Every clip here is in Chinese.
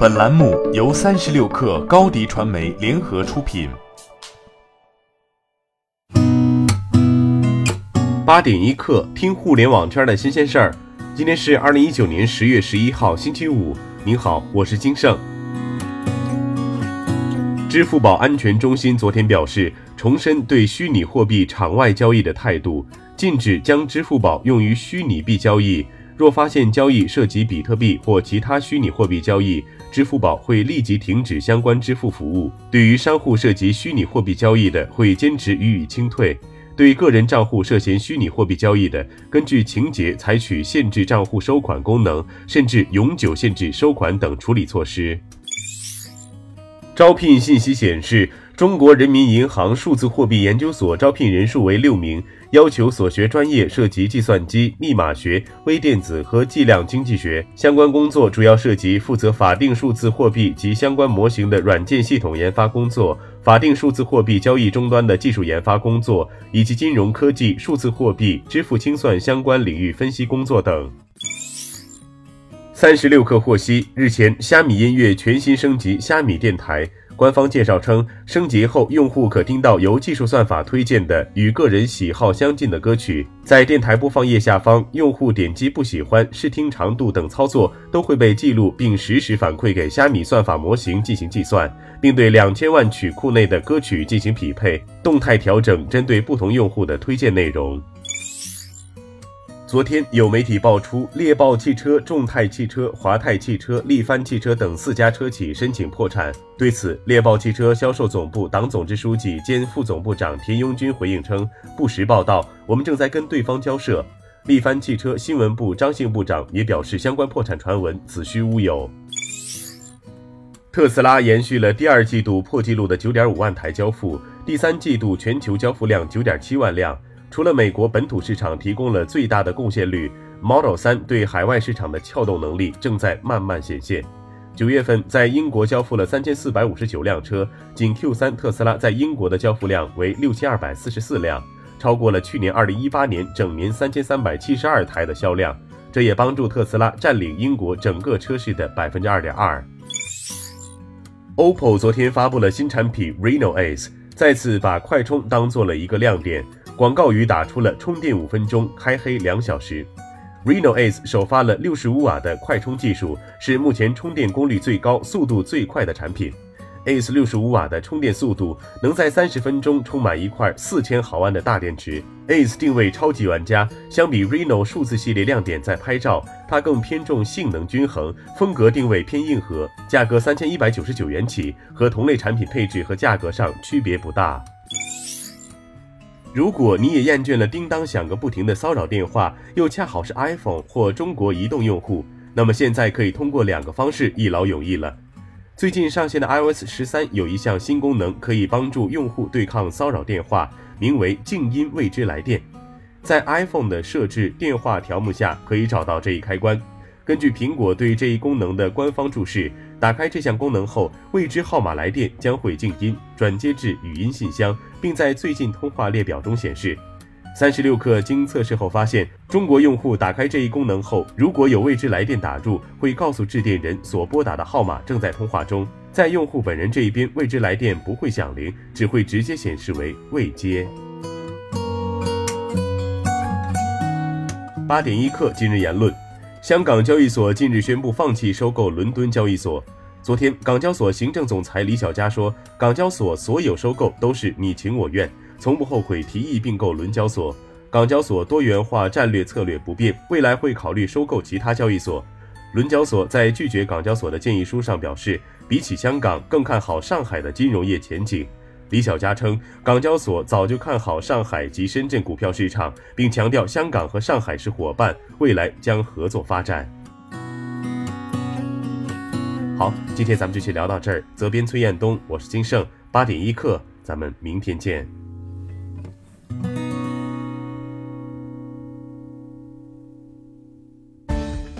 本栏目由三十六氪高低传媒联合出品。八点一刻，听互联网圈的新鲜事儿。今天是二零一九年十月十一号，星期五。您好，我是金盛。支付宝安全中心昨天表示，重申对虚拟货币场外交易的态度，禁止将支付宝用于虚拟币交易。若发现交易涉及比特币或其他虚拟货币交易，支付宝会立即停止相关支付服务。对于商户涉及虚拟货币交易的，会坚持予以清退；对个人账户涉嫌虚拟货币交易的，根据情节采取限制账户收款功能，甚至永久限制收款等处理措施。招聘信息显示，中国人民银行数字货币研究所招聘人数为六名。要求所学专业涉及计算机、密码学、微电子和计量经济学相关工作，主要涉及负责法定数字货币及相关模型的软件系统研发工作、法定数字货币交易终端的技术研发工作，以及金融科技、数字货币、支付清算相关领域分析工作等。三十六氪获悉，日前，虾米音乐全新升级虾米电台。官方介绍称，升级后用户可听到由技术算法推荐的与个人喜好相近的歌曲。在电台播放页下方，用户点击不喜欢、试听长度等操作都会被记录，并实时反馈给虾米算法模型进行计算，并对两千万曲库内的歌曲进行匹配，动态调整针对不同用户的推荐内容。昨天有媒体爆出，猎豹汽车、众泰汽车、华泰汽车、力帆汽车等四家车企申请破产。对此，猎豹汽车销售总部党总支书记兼副总部长田拥军回应称：“不实报道，我们正在跟对方交涉。”力帆汽车新闻部张姓部长也表示，相关破产传闻子虚乌有。特斯拉延续了第二季度破纪录的九点五万台交付，第三季度全球交付量九点七万辆。除了美国本土市场提供了最大的贡献率，Model 3对海外市场的撬动能力正在慢慢显现。九月份在英国交付了三千四百五十九辆车，仅 Q3 特斯拉在英国的交付量为六千二百四十四辆，超过了去年二零一八年整年三千三百七十二台的销量。这也帮助特斯拉占领英国整个车市的百分之二点二。OPPO 昨天发布了新产品 Reno Ace，再次把快充当做了一个亮点。广告语打出了充电五分钟，开黑两小时。Reno Ace 首发了六十五瓦的快充技术，是目前充电功率最高、速度最快的产品。Ace 六十五瓦的充电速度能在三十分钟充满一块四千毫安的大电池。Ace 定位超级玩家，相比 Reno 数字系列亮点在拍照，它更偏重性能均衡，风格定位偏硬核，价格三千一百九十九元起，和同类产品配置和价格上区别不大。如果你也厌倦了叮当响个不停的骚扰电话，又恰好是 iPhone 或中国移动用户，那么现在可以通过两个方式一劳永逸了。最近上线的 iOS 十三有一项新功能，可以帮助用户对抗骚扰电话，名为“静音未知来电”。在 iPhone 的设置电话条目下可以找到这一开关。根据苹果对这一功能的官方注释。打开这项功能后，未知号码来电将会静音，转接至语音信箱，并在最近通话列表中显示。三十六氪经测试后发现，中国用户打开这一功能后，如果有未知来电打入，会告诉致电人所拨打的号码正在通话中。在用户本人这一边，未知来电不会响铃，只会直接显示为未接。八点一刻，今日言论。香港交易所近日宣布放弃收购伦敦交易所。昨天，港交所行政总裁李小加说：“港交所所有收购都是你情我愿，从不后悔提议并购伦交所。港交所多元化战略策略不变，未来会考虑收购其他交易所。”伦交所在拒绝港交所的建议书上表示，比起香港，更看好上海的金融业前景。李小加称，港交所早就看好上海及深圳股票市场，并强调香港和上海是伙伴，未来将合作发展。好，今天咱们就先聊到这儿。责编：崔彦东，我是金盛，八点一刻，咱们明天见。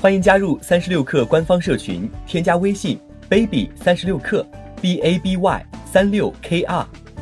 欢迎加入三十六氪官方社群，添加微信 baby 三十六氪 b a b y 三六 k r。